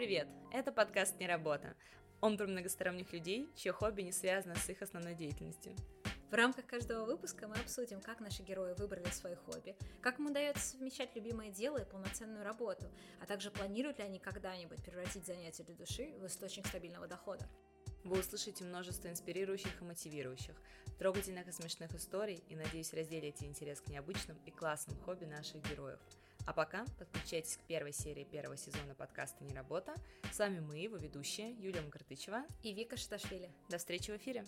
Привет! Это подкаст «Не работа». Он про многосторонних людей, чье хобби не связано с их основной деятельностью. В рамках каждого выпуска мы обсудим, как наши герои выбрали свои хобби, как им удается совмещать любимое дело и полноценную работу, а также планируют ли они когда-нибудь превратить занятия для души в источник стабильного дохода. Вы услышите множество инспирирующих и мотивирующих, трогательных и смешных историй и, надеюсь, разделите интерес к необычным и классным хобби наших героев. А пока подключайтесь к первой серии первого сезона подкаста «Не работа». С вами мы, его ведущие, Юлия Макартычева и Вика Шаташвили. До встречи в эфире!